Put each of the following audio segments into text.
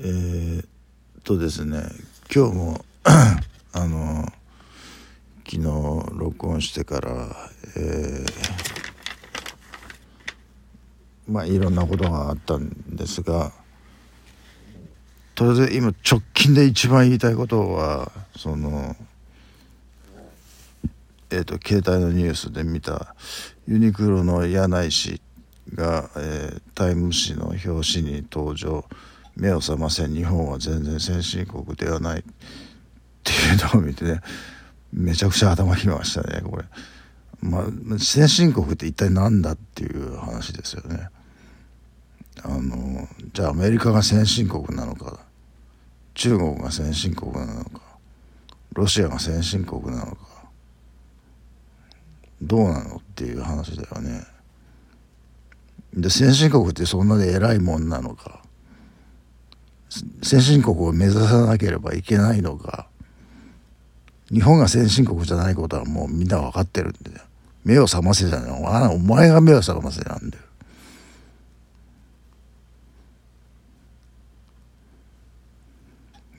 えー、とですね今日も あの昨日録音してからえー、まあいろんなことがあったんですがとりあえず今直近で一番言いたいことはそのえーと、携帯のニュースで見たユニクロの柳井氏が、えー、タイム誌の表紙に登場。目を覚ませ日本は全然先進国ではないっていうのを見てねめちゃくちゃ頭きましたねこれ。まあ、先進国って一体何だっていう話ですよね。あのじゃあアメリカが先進国なのか中国が先進国なのかロシアが先進国なのかどうなのっていう話だよね。で先進国ってそんなに偉いもんなのか先進国を目指さなければいけないのか日本が先進国じゃないことはもうみんな分かってるんだよ目を覚ませじゃないお前が目を覚ませなんだよ。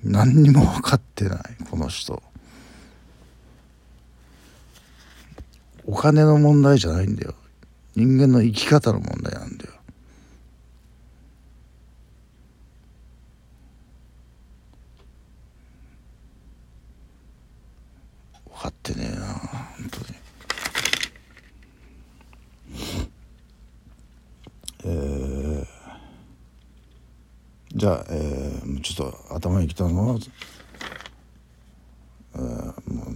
何にも分かってないこの人。お金の問題じゃないんだよ。人間の生き方の問題なんだよ分かってねえな本当にえー、じゃあ、えー、ちょっと頭にきたのは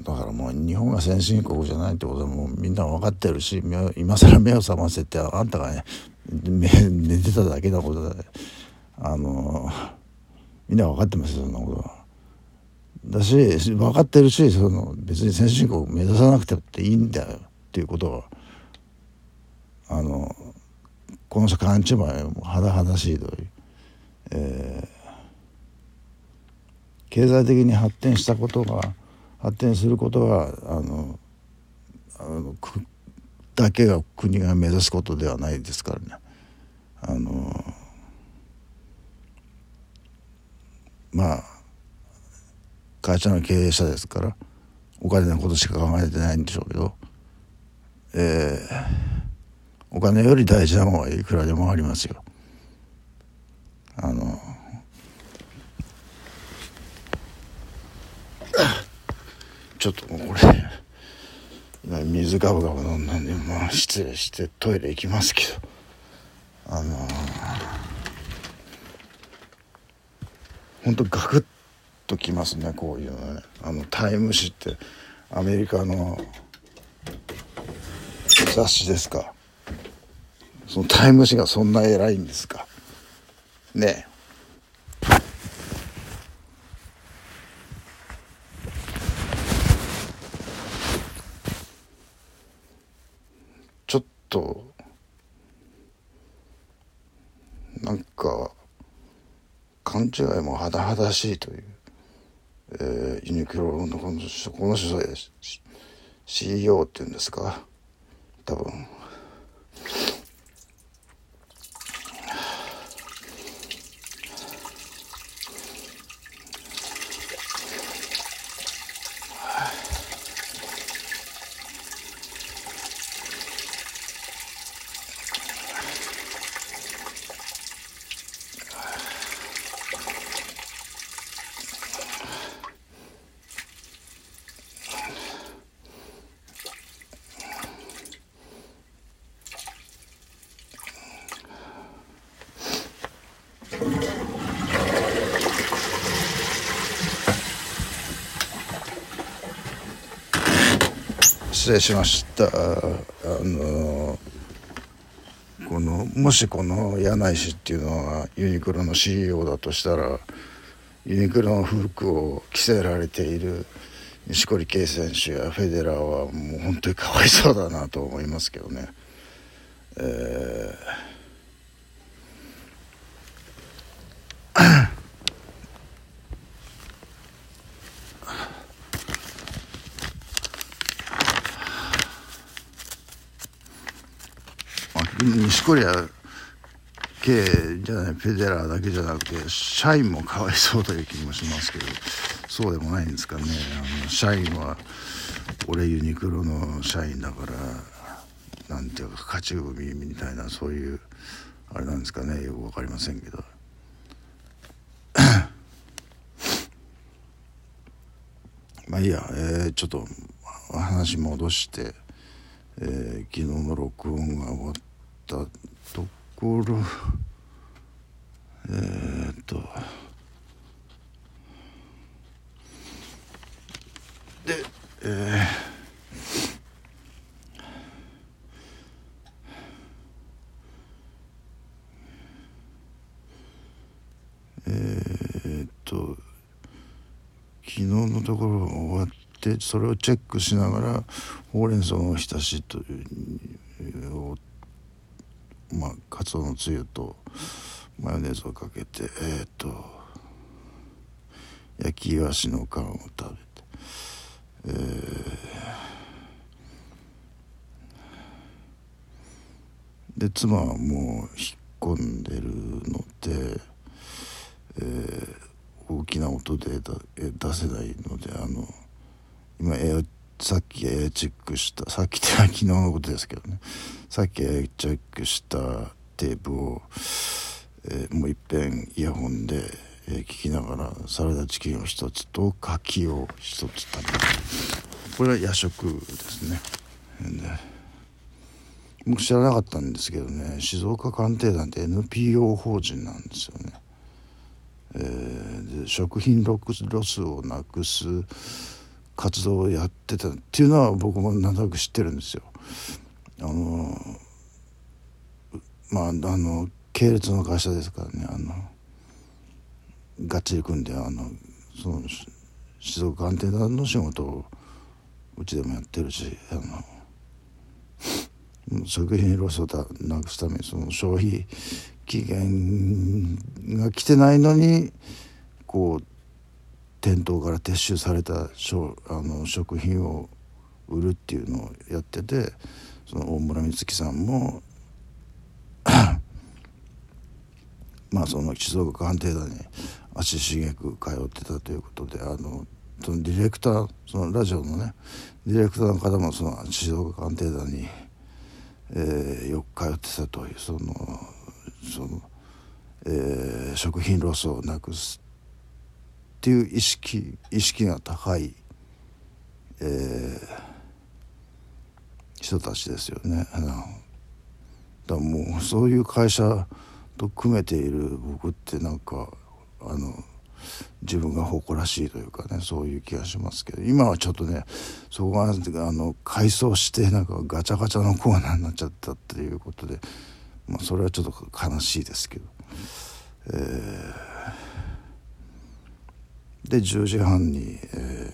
だからもう日本が先進国じゃないってことはもうみんな分かってるし今更目を覚ませってあんたがね寝てただけのことであのみんな分かってますよそんなことは。だし分かってるしその別に先進国目指さなくてっていいんだよっていうことはあのこの人勘違いも甚だしいという、えー、経済的に発展したことが発展することはあのあのだけが国が目指すことではないですからね。あのまあ会社の経営者ですからお金のことしか考えてないんでしょうけど、えー、お金より大事なものはいくらでもありますよ。あのちょっともうこれ今水ガブガブ飲んだんでまあ失礼してトイレ行きますけどあのー、ほんとガクッときますねこういうのね。あのタイム誌ってアメリカの雑誌ですか。そのタイム誌がそんな偉いんですか。ね。えちょっとなんか勘違いも甚だしいという、えー、ユニクロのこの人この人 CEO っていうんですか？多分。失礼しましたあのこのもしこの柳井氏っていうのはユニクロの CEO だとしたらユニクロの服を着せられている錦織圭選手やフェデラーはもう本当にかわいそうだなと思いますけどね。錦織はケじゃないフェデラーだけじゃなくて社員もかわいそうという気もしますけどそうでもないんですかね。あの社員は俺ユニクロの社員だからなんていうか勝ち組みたいなそういうあれなんですかね。よく分かりませんけど。まあいいや、えー、ちょっと話戻して、えー、昨日の録音が終わってたところえー、っとでえーえー、っと昨日のところ終わってそれをチェックしながらほうれん草の浸しというをまあかつおのつゆとマヨネーズをかけてえっ、と焼きイワシの缶を食べてえー、で妻はもう引っ込んでるので、えー、大きな音で出せないのであの今エアさっきチェックしたさっきって昨日のことですけどね。さっきチェックしたテープを、えー、もういっぺんイヤホンで、えー、聞きながらサラダチキンを一つと柿を一つ食べる。これは夜食ですね。僕知らなかったんですけどね静岡鑑定団って NPO 法人なんですよね、えー、で食品ロスをなくす活動をやってたっていうのは僕もなんとなく知ってるんですよ。あのまああの系列の会社ですからねあのがっちり組んであのその静岡アンテナの仕事をうちでもやってるしあの食品ロスをなくすためにその消費期限が来てないのにこう店頭から撤収されたあの食品を売るっていうのをやっててその大村美月さんも まあその静岡鑑定団に足しげく通ってたということであのそのディレクターそのラジオのねディレクターの方もその静岡鑑定団に、えー、よく通ってたというそのその、えー、食品ロスをなくすっていう意識意識が高い、えー、人たちですよね。だもうそういう会社と組めている僕ってなんかあの自分が誇らしいというかねそういう気がしますけど今はちょっとねそこがあの改装してなんかガチャガチャのコーナーになっちゃったっていうことで、まあ、それはちょっと悲しいですけど。えーで10時半に、え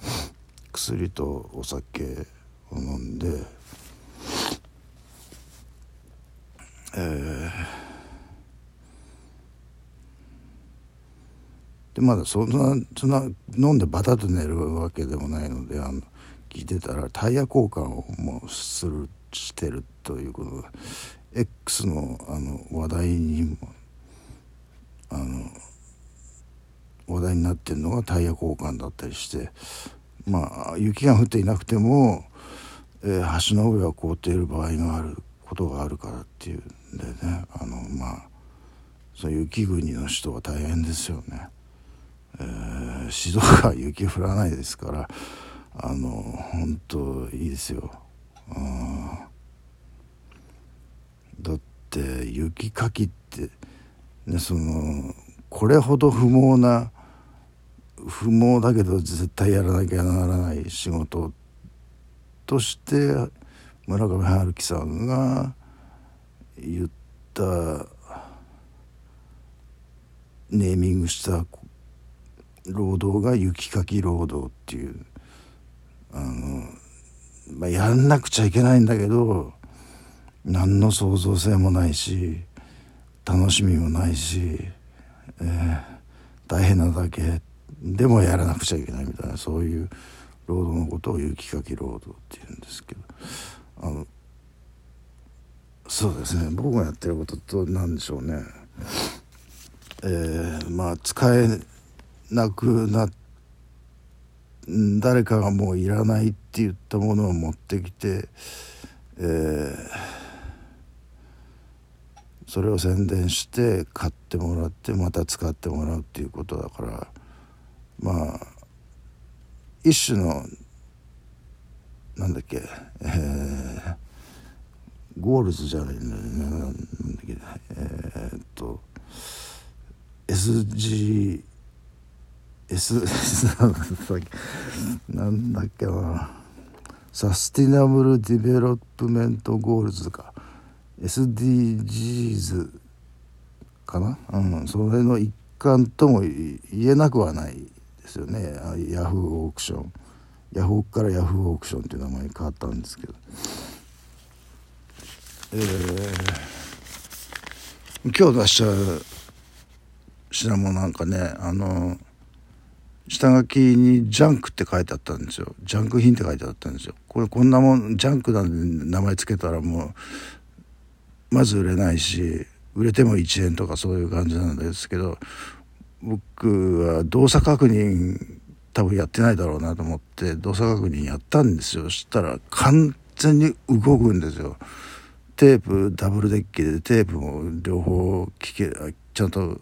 ー、薬とお酒を飲んで、えー、でまだそんなそんな飲んでバタッと寝るわけでもないのであの聞いてたらタイヤ交換をもうするしてるということで X のあの話題にもあの話題になってるのがタイヤ交換だったりしてまあ雪が降っていなくても、えー、橋の上は凍っている場合があることがあるからっていうんでねあのまあそう雪国の人は大変ですよね。えー、静岡は雪降らないですからあの本当いいですよ。だって雪かきってねそのこれほど不毛な不毛だけど絶対やらなきゃならない仕事として村上春樹さんが言ったネーミングした労働が雪かき労働っていうあの、まあ、やんなくちゃいけないんだけど何の創造性もないし楽しみもないし、えー、大変なだけってでもやらなくちゃいけないみたいなそういう労働のことを雪かき労働っていうんですけどあのそうですね僕がやってることと何でしょうね。えー、まあ使えなくな誰かがもういらないって言ったものを持ってきて、えー、それを宣伝して買ってもらってまた使ってもらうっていうことだからまあ一種のなんだっけ、えー、ゴールズじゃないんだよねなんだっけえー、っと SG S なんだっけな Sustainable Development Goals か SDGs かな、うん、それの一環とも言えなくはない。ですよね。ヤフーオークションヤフオクからヤフーオークションっていう名前に変わったんですけど。えー、今日出した品物なんかねあの下書きにジャンクって書いてあったんですよ。ジャンク品って書いてあったんですよ。これこんなもんジャンクなんで名前つけたらもうまず売れないし売れても1円とかそういう感じなんですけど僕は動作確認多分やってないだろうなと思って動作確認やったんですよ。そしたら完全に動くんですよ。テープダブルデッキでテープも両方聞けちゃんと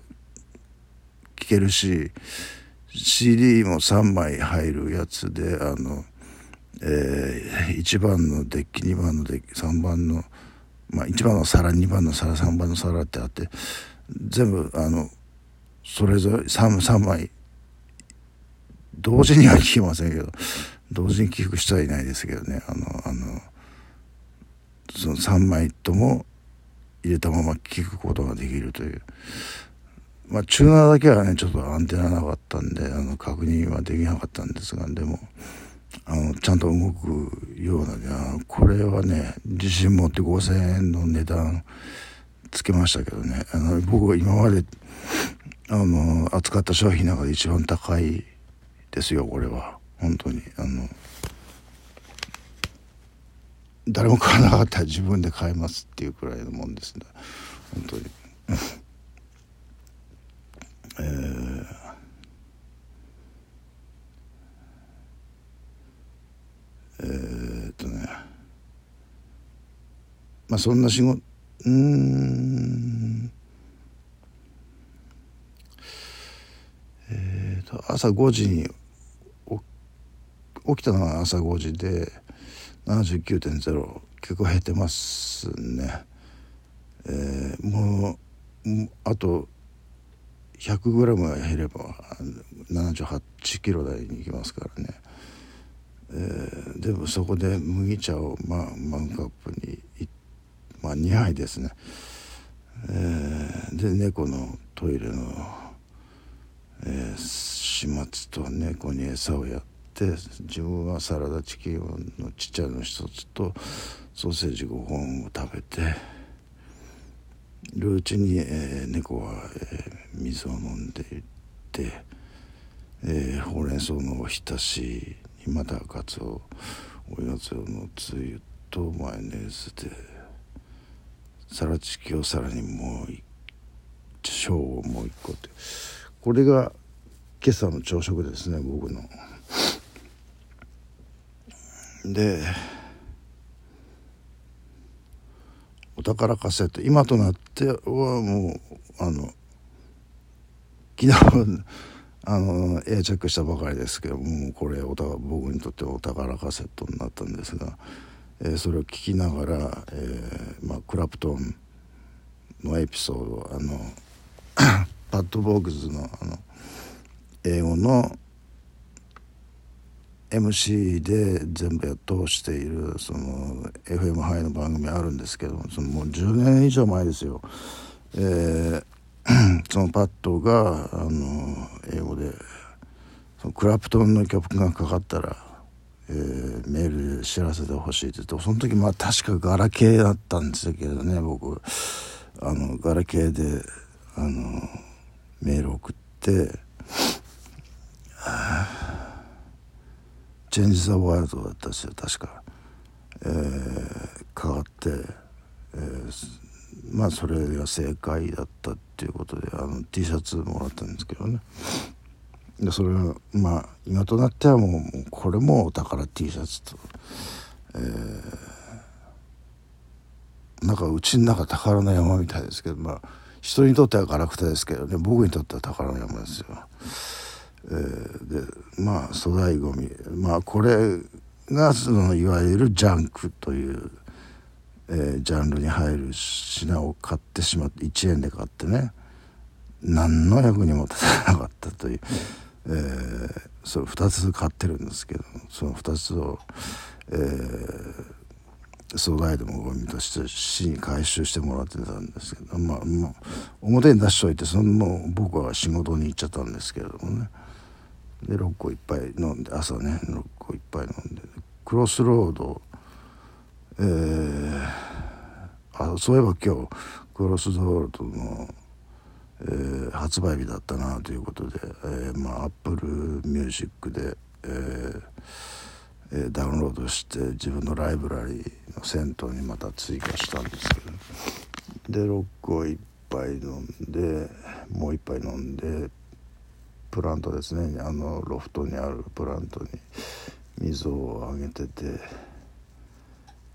聞けるし CD も3枚入るやつであの、えー、1番のデッキ2番のデッキ3番の、まあ、1番の皿2番の皿3番の皿ってあって全部あのそれぞれ 3, 3枚。同時には聞きませんけど同時に聞く人はいないですけどね。あのあのその3枚とも入れたまま聞くことができるという。まあ、チューナーだけはねちょっとアンテナなかったんであの確認はできなかったんですがでもあのちゃんと動くようなねこれはね自信持って5,000円の値段つけましたけどね。あの僕は今まであの扱った商品の中で一番高いですよこれは。本当に。あの誰も買わなかったら自分で買えますっていうくらいのもんですね。本当に。えー、えー、っとね。まあそんな仕事うんえー、っと朝5時に起きたのは朝5時で79.0結構減ってますね。えー、もうあと 100g 減れば78キロ台に行きますからね、えー、でもそこで麦茶を、まあ、マグカップに、まあ、2杯ですね、えー、で猫のトイレの、えー、始末と猫に餌をやって自分はサラダチキンのちっちゃいの一つとソーセージ5本を食べて。るうちに、えー、猫は、えー、水を飲んでいって、えー、ほうれん草のおひたしにまたかつおおやつのつゆとマヨネーズでサラチキをさらにもう小をもう一個ってこれが今朝の朝食ですね僕の。でお宝カセット今となってはもうあの昨日 あのエアチェックしたばかりですけどもうこれお僕にとってお宝カセットになったんですが、えー、それを聞きながら、えーまあ、クラプトンのエピソードあのパッドボックスのあの英語の MC で全部通しているその FM ハイの番組あるんですけどそのもう10年以上前ですよ、えー、そのパッドがあの英語でそのクラプトンの曲がかかったら、えー、メールで知らせてほしいって言ってその時まあ確かガラケーだったんですけどね僕。あのガラケーであのメール送って。チェンジ・ザ・ワールドだったんですよ確か、えー、かかって、えー、まあそれが正解だったっていうことであの T シャツもらったんですけどねでそれがまあ今となってはもうこれもお宝 T シャツと、えー、なんかうちの中宝の山みたいですけどまあ人にとってはガラクタですけどね僕にとっては宝の山ですよ。えー、でまあ粗大ごみまあこれがそのいわゆるジャンクという、えー、ジャンルに入る品を買ってしまって1円で買ってね何の役にも立たなかったという、えー、それ2つ買ってるんですけどその2つを、えー、粗大でもゴミとして市に回収してもらってたんですけどまあ、まあ、表に出しといてそのもう僕は仕事に行っちゃったんですけれどもね。で6個いっぱい飲んで朝ね6個いっぱい飲んで。クロスロードえー、あそういえば今日クロスロードの、えー、発売日だったなということで、えー、まあアップルミュージックで、えーえ、ダウンロードして自分のライブラリーの先頭にまた追加したんですけどで6個いっぱい飲んでもう一杯飲んでプラントですね。あのロフトにあるプラントに水をあげてて、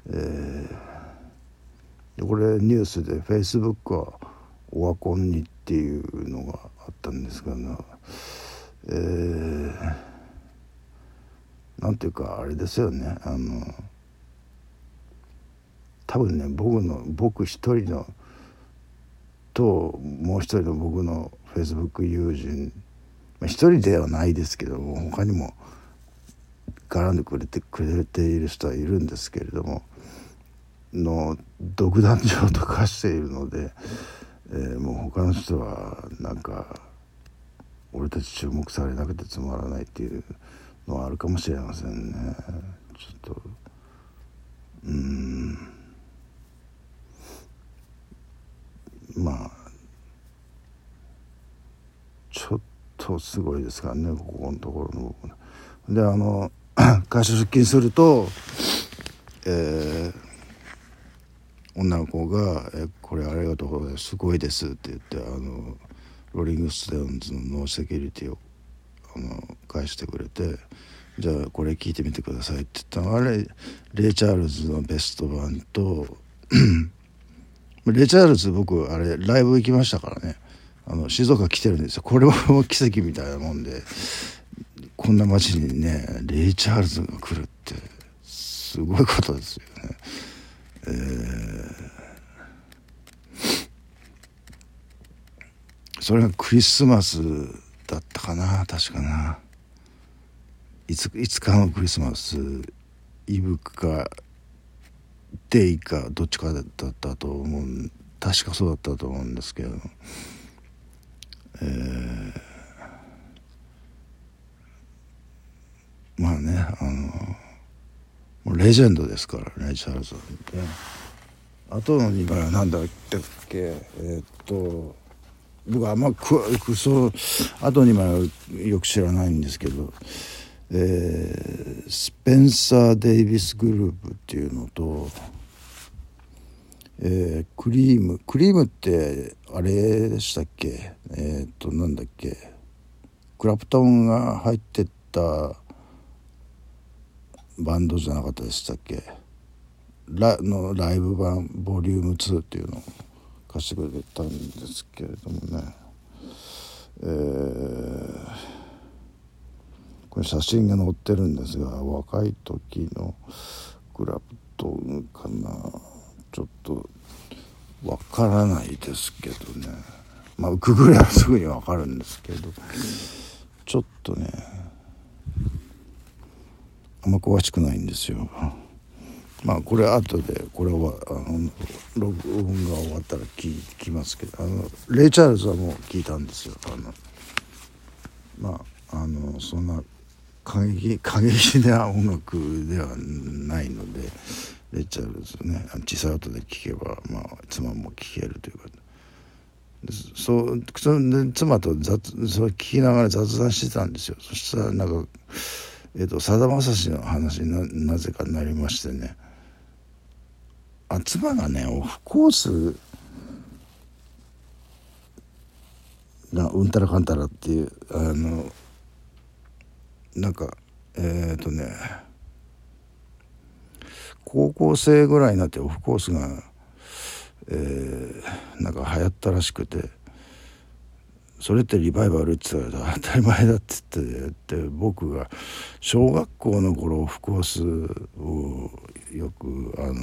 えー、これニュースでフェイスブックはオワコンにっていうのがあったんですけど、えー、なんていうかあれですよね。あの多分ね僕の僕一人のともう一人の僕のフェイスブック友人まあ、一人ではないですけども他にも絡んでくれてくれている人はいるんですけれどもの独壇場と化しているので、えー、もう他の人はなんか俺たち注目されなくてつまらないっていうのはあるかもしれませんね。ちょっと。うん。まあ。ちょっとすごいですからねここのところの。であの 会社出勤すると、えー、女の子が「えこれありがとうございます。すごいです」って言ってあのローリング・ストーンズのノーセキュリティをの返してくれて「じゃあこれ聞いてみてください」って言ったの。あれレイ・チャールズのベスト版と レイ・チャールズ僕あれライブ行きましたからね。あの静岡来てるんですよ。これも奇跡みたいなもんでこんな街にねレイ・チャールズが来るってすごいことですよね。えー、それがクリスマスだったかな確かないついつかのクリスマスイブかデイかどっちかだったと思う確かそうだったと思うんですけど。えー、まあねあのもうレジェンドですからねチャールズはあとの2番は何だっけえー、っと僕はあんまくそあと2枚はよく知らないんですけど、えー、スペンサー・デイビスグループっていうのとえー、クリームクリームってあれでしたっけ？えっ、となんだっけ？クラプトンが入ってったバンドじゃなかったでしたっけ？ラのライブ版ボリューム2っていうの。貸してくれたんですけれどもね。えー、これ写真が載ってるんですが若い時のクラプトンかな。ちょっとわからないですけどね。まあググればすぐにわかるんですけど。ちょっとねあんま詳しくないんですよ。まあこれ後でこれはあの録音が終わったら聞きますけどあのレイ・チャールズはもう聞いたんですよ。あのまああのそんな過激過激な音楽ではないのでレッチャールズね小さい音で聞けば、まあ、妻も聞けるというかそうそで妻と雑それ聞きながら雑談してたんですよ。そしたらなんかさだまさしの話にななぜかなりましてね。あ妻がねオフコースがうんたらかんたらっていうあのなんかえっ、ー、とね高校生ぐらいになってオフコースが、えー、なんか流行ったらしくてそれってリバイバルって言ったら当たり前だって言って僕が小学校の頃オフコースをよくあの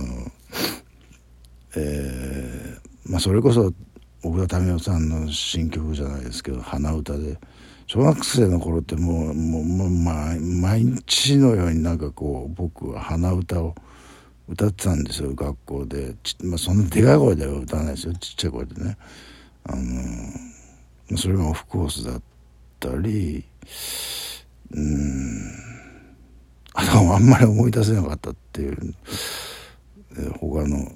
えー、まあそれこそ奥田民生さんの新曲じゃないですけど鼻歌で。小学生の頃ってもうもう、まあ、毎日のようになんかこう僕は鼻歌を歌ってたんですよ学校で。まあ、そんなでかい声では歌わないですよちっちゃい声でね。あのそれがオフコースだったりうん。ああんまり思い出せなかったっていう、え他の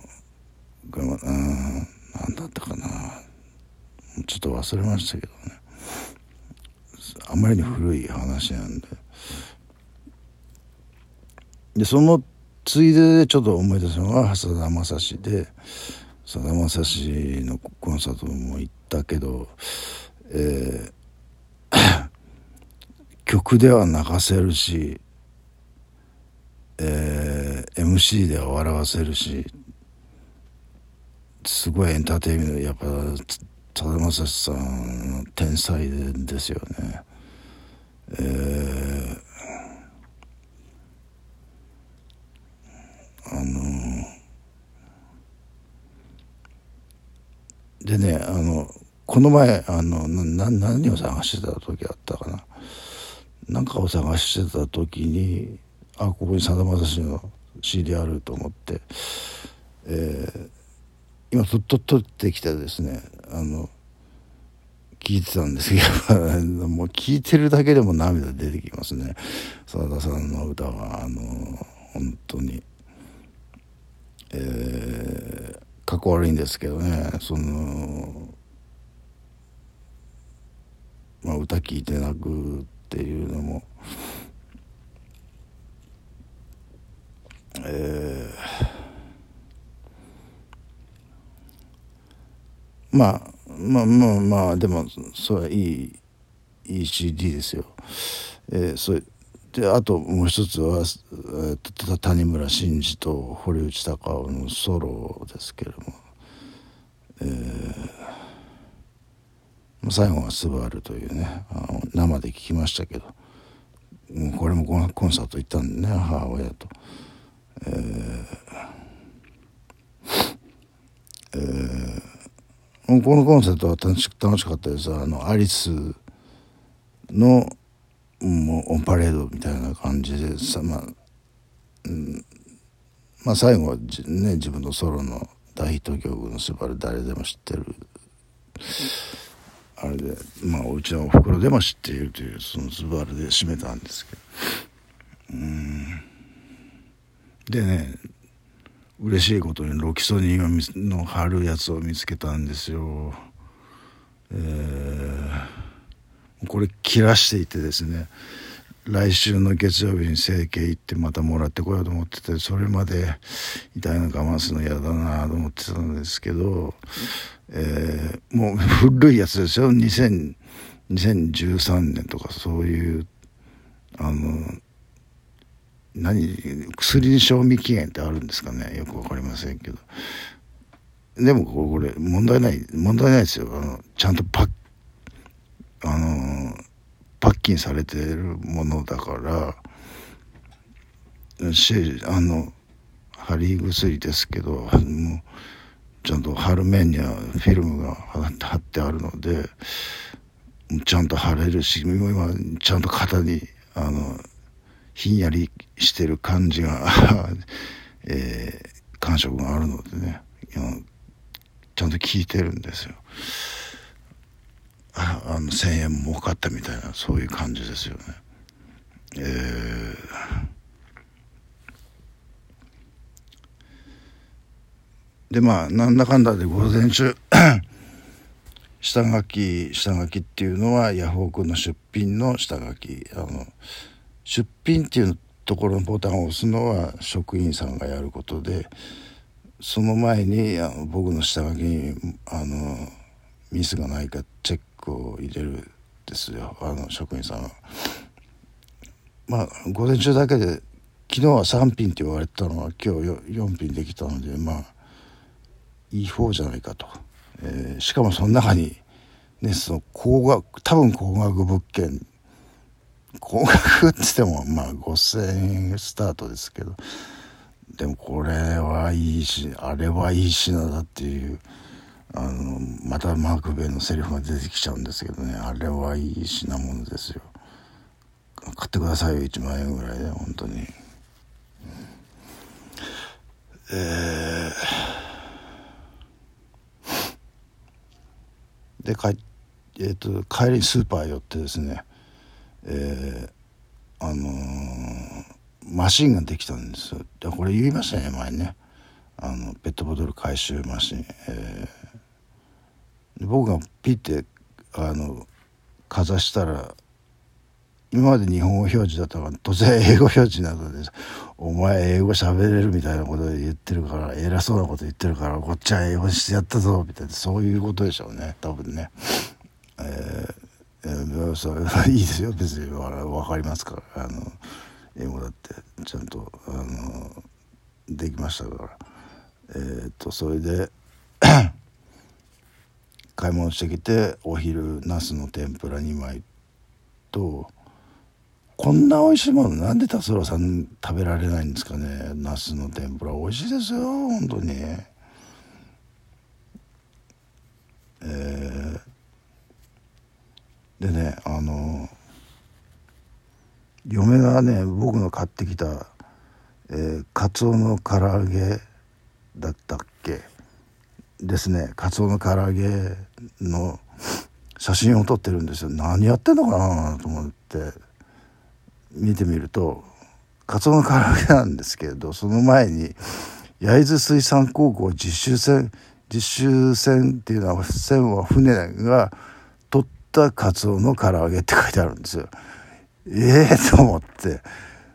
うん何だったかな。ちょっと忘れましたけどね。あまりに古い話なんで。でそのついででちょっと思い出すのはさだまさしで。さだまさしのコンサートも行ったけど、えー、曲では泣かせるし、えー、MC では笑わせるしすごいエンターテインメントやっぱさだまさしさん天才ですよね。えーあのでねあのこの前あのな何を探してた時あったかな何かを探してた時にあここにさだまさしの CD あると思って、えー、今とっと取ってきてですねあの聞いてたんですけど もう聞いてるだけでも涙出てきますねさださんの歌はあの本当に。えー、かっこ悪いんですけどねその、まあ、歌聞いて泣くっていうのも、えー、まあまあまあまあでもそれはいいいい CD ですよ。えー、それであともう一つは、えー、谷村新司と堀内孝雄のソロですけれども、えー、最後は「スバルというねあの生で聴きましたけどこれもコンサート行ったんでね母親と。えーえー、このコンサートは楽し楽しかったです。あのアリスのもうオンパレードみたいな感じでさまあ、うん、まあ最後はね自分のソロの大ヒット曲の「スバル誰でも知ってる」あれでまあうちのおふくろでも知っているというその「スバルで締めたんですけど。うん。でね嬉しいことにロキソニンの貼るやつを見つけたんですよ。えーこれ切らしていてですね来週の月曜日に整形行ってまたもらってこようと思っててそれまで痛いの我慢するの嫌だなと思ってたんですけど、えー、もう古いやつですよ。2000 2013年とかそういうあの何薬に賞味期限ってあるんですかね？よく分かりませんけど。でもこれ問題ない問題ないですよ。あのちゃんとパッあのパッキンされてるものだから。しあの貼り薬ですけどもうちゃんと貼る面にはフィルムが貼ってあるのでちゃんと貼れるし今ちゃんと肩にあのひんやりしてる感じが えー、感触があるのでねちゃんと効いてるんですよ。あの1,000円儲かったみたいなそういう感じですよね。えー、でまあなんだかんだで午前中下書き下書きっていうのはヤフオクの出品の下書きあの出品っていうところのボタンを押すのは職員さんがやることでその前にあの僕の下書きにあのミスがないかチェックを入れるですよあの職員さんは。まあ午前中だけで昨日は3品って言われてたのは今日4品できたのでまあいい方じゃないかと、えー、しかもその中にねその高額多分高額物件高額って言ってもまあ5,000円スタートですけど。でもこれはいいしあれはいい品だっていうあのまたマーク・ベイのセリフが出てきちゃうんですけどね。あれはいい品物ですよ。買ってくださいよ1万円ぐらいで本当に。えー、で帰,、えーと、帰りにスーパー寄ってですね、えー、あのー、マシンができたんですでこれ言いましたね前ね。あのペットボトル回収マシン、えー、僕がピッてあのかざしたら今まで日本語表示だったから突然英語表示になったんです。お前英語喋れるみたいなこと言ってるから偉そうなこと言ってるからこっちは英語にしてやったぞみたいな。そういうことでしょうね多分ね。えー、えー、そういいですよ。別に分かりますから。あの英語だってちゃんとあのできましたから。えー、っとそれで 買い物してきてお昼ナスの天ぷら2枚とこんな美味しいものなんで達郎さん食べられないんですかね。ナスの天ぷら美味しいですよ本当に。えー、でねあの嫁がね僕の買ってきた、えー、カツオの唐揚げだったっけ？ですねカツオの唐揚げの写真を撮ってるんですよ何やってんのかなと思って。見てみるとカツオの唐揚げなんですけれどその前に焼津水産高校実習船実習船っていうのは船は船がったカツオの唐揚げって書いてあるんですよ。ええー、と思って。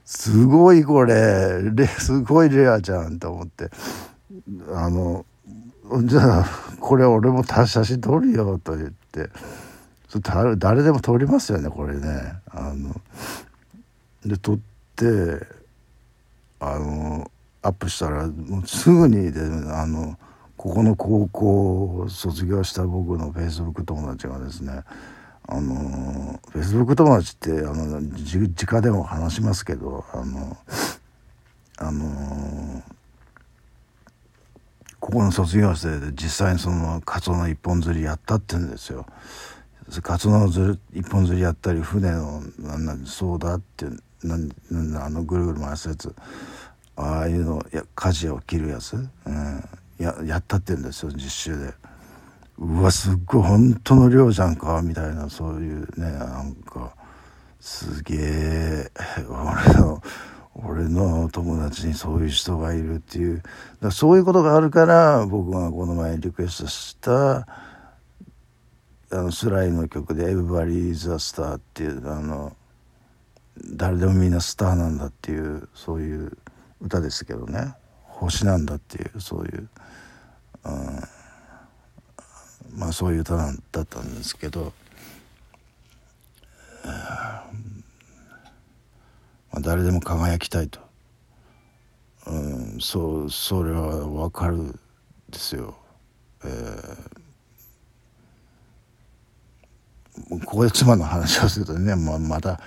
すごいこれ。すごいレアじゃんと思って。あのじゃあこれ俺も写真撮るよと言って。誰でも撮りますよねこれね。あので撮ってあのアップしたらもうすぐにであのここの高校を卒業した僕のフェイスブック友達がですねあのフェイスブック友達ってあの直でも話しますけどあのあのここの卒業生で実際にそのカツオの一本釣りやったって言うんですよ。カツオの一本釣りやったり船のなんなんそうだってなんなんあのぐるぐる回すやつ。ああいうのや舵を切るやつ、うん、ややったって言うんですよ実習で。うわすっごい本当の量じゃんかみたいなそういうねなんかすげえ俺の俺の友達にそういう人がいるっていうだそういうことがあるから僕がこの前リクエストしたあのスライの曲で「Everybody's a Star」っていうあの誰でもみんなスターなんだっていうそういう歌ですけどね星なんだっていうそういう、うん、まあそういう歌だったんですけど、まあ、誰でも輝きたいと、うん、そうそれは分かるですよ。えー、ここで妻の話をするとね、まあ、また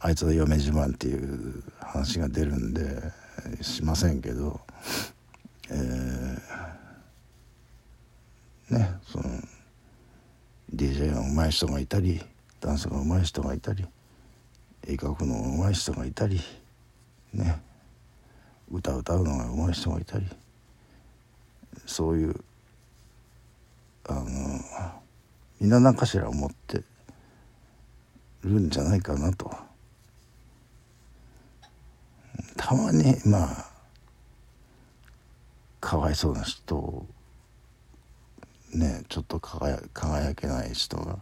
あいつの嫁自慢っていう話が出るんでしませんけど、えー、ねその DJ が上手い人がいたりダンスが上手い人がいたり絵描くのが上手い人がいたりね歌歌うのが上手い人がいたりそういうあのみんな何かしら思ってるんじゃないかなと。たまにまあかわいそうな人ねちょっと輝けない人が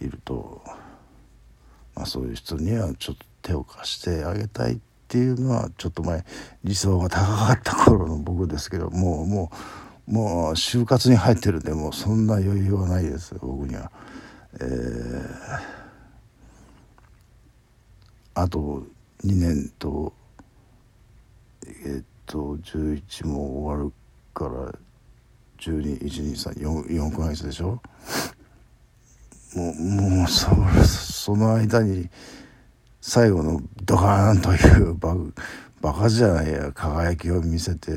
いると、まあ、そういう人にはちょっと手を貸してあげたいっていうのはちょっと前理想が高かった頃の僕ですけどもうもうもう就活に入ってるんでもうそんな余裕はないです僕には。えー、あと2年とえっと11も終わるから12123 4, ヶ月でしょ？もうもうそその間に最後のドカーンというババカじゃないや輝きを見せて、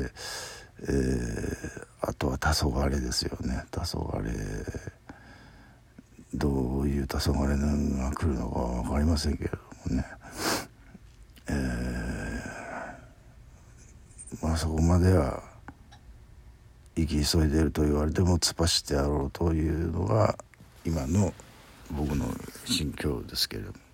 えー、あとは黄昏ですよね。黄昏。どういう黄昏が来るのか分かりませんけれどもね、えー、まあそこまでは生き急いでると言われても突っ走ってやろうというのが今の僕の心境ですけれども。